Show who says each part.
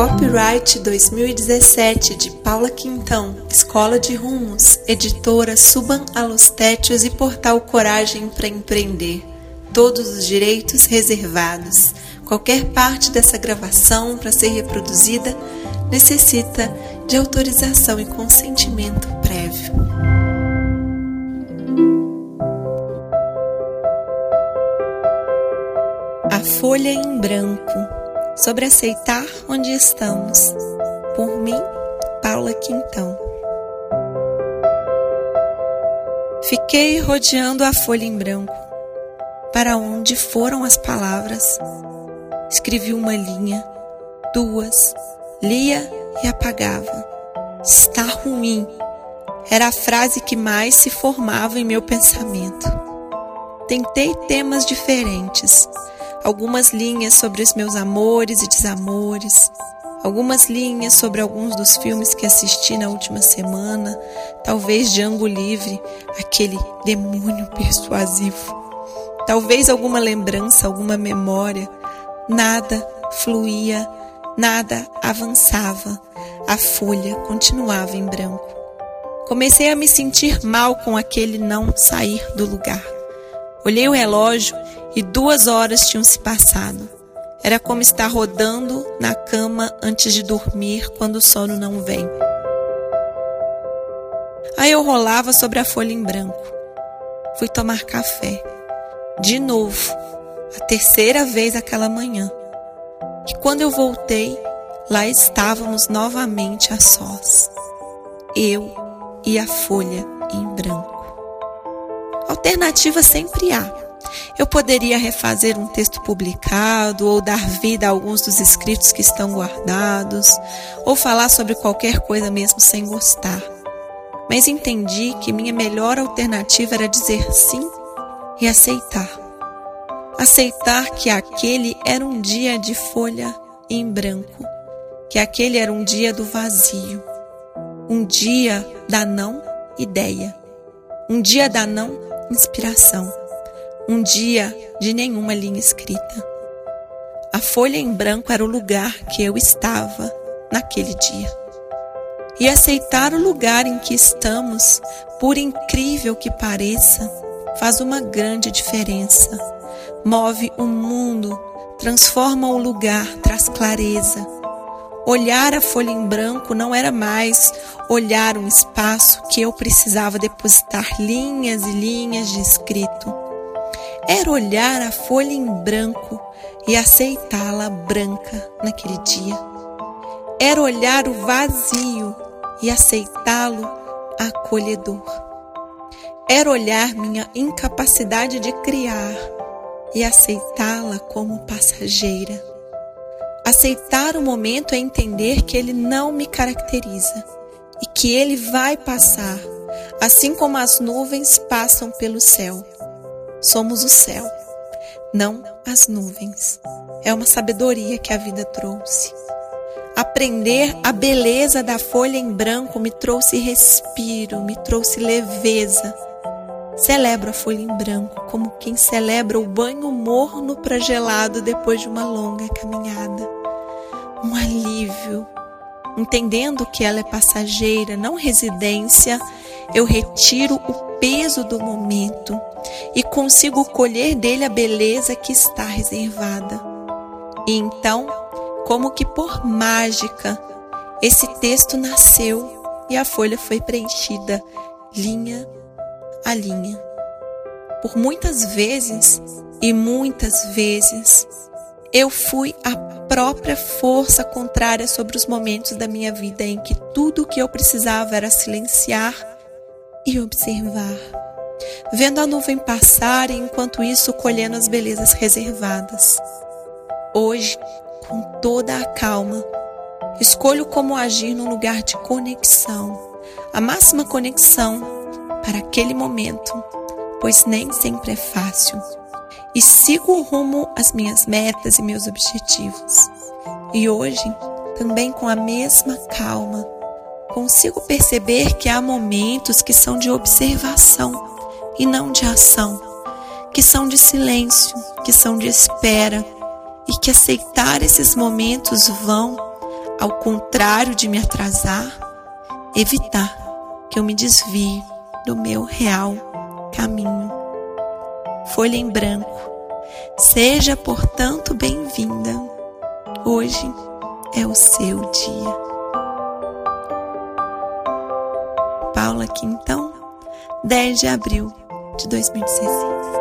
Speaker 1: Copyright 2017 de Paula Quintão, Escola de Rumos, editora Suban Alostétios e Portal Coragem para Empreender. Todos os direitos reservados. Qualquer parte dessa gravação para ser reproduzida necessita de autorização e consentimento prévio. A folha em branco sobre aceitar onde estamos. Por mim, Paula Quintão. Fiquei rodeando a folha em branco. Para onde foram as palavras? Escrevi uma linha, duas, lia e apagava. Está ruim. Era a frase que mais se formava em meu pensamento. Tentei temas diferentes algumas linhas sobre os meus amores e desamores, algumas linhas sobre alguns dos filmes que assisti na última semana, talvez Django Livre, aquele demônio persuasivo, talvez alguma lembrança, alguma memória. Nada fluía, nada avançava, a folha continuava em branco. Comecei a me sentir mal com aquele não sair do lugar. Olhei o relógio e duas horas tinham se passado. Era como estar rodando na cama antes de dormir quando o sono não vem. Aí eu rolava sobre a folha em branco. Fui tomar café. De novo, a terceira vez aquela manhã. E quando eu voltei, lá estávamos novamente a sós. Eu e a folha em branco. Alternativa sempre há. Eu poderia refazer um texto publicado, ou dar vida a alguns dos escritos que estão guardados, ou falar sobre qualquer coisa mesmo sem gostar. Mas entendi que minha melhor alternativa era dizer sim e aceitar. Aceitar que aquele era um dia de folha em branco, que aquele era um dia do vazio, um dia da não ideia, um dia da não inspiração um dia de nenhuma linha escrita. A folha em branco era o lugar que eu estava naquele dia. E aceitar o lugar em que estamos, por incrível que pareça, faz uma grande diferença. Move o mundo, transforma o lugar, traz clareza. Olhar a folha em branco não era mais olhar um espaço que eu precisava depositar linhas e linhas de escrito era olhar a folha em branco e aceitá-la branca naquele dia. Era olhar o vazio e aceitá-lo acolhedor. Era olhar minha incapacidade de criar e aceitá-la como passageira. Aceitar o momento é entender que ele não me caracteriza e que ele vai passar, assim como as nuvens passam pelo céu. Somos o céu, não as nuvens. É uma sabedoria que a vida trouxe. Aprender a beleza da folha em branco me trouxe respiro, me trouxe leveza. Celebro a folha em branco como quem celebra o banho morno para gelado depois de uma longa caminhada. Um alívio. Entendendo que ela é passageira, não residência, eu retiro o peso do momento e consigo colher dele a beleza que está reservada. E então, como que por mágica, esse texto nasceu e a folha foi preenchida linha a linha. Por muitas vezes e muitas vezes eu fui a própria força contrária sobre os momentos da minha vida em que tudo o que eu precisava era silenciar e observar, vendo a nuvem passar e enquanto isso colhendo as belezas reservadas. Hoje, com toda a calma, escolho como agir num lugar de conexão, a máxima conexão para aquele momento, pois nem sempre é fácil. E sigo rumo às minhas metas e meus objetivos. E hoje, também com a mesma calma, consigo perceber que há momentos que são de observação e não de ação, que são de silêncio, que são de espera, e que aceitar esses momentos vão ao contrário de me atrasar, evitar que eu me desvie do meu real caminho. Folha em branco. Seja, portanto, bem-vinda. Hoje é o seu dia. Paula Quintão, 10 de abril de 2016.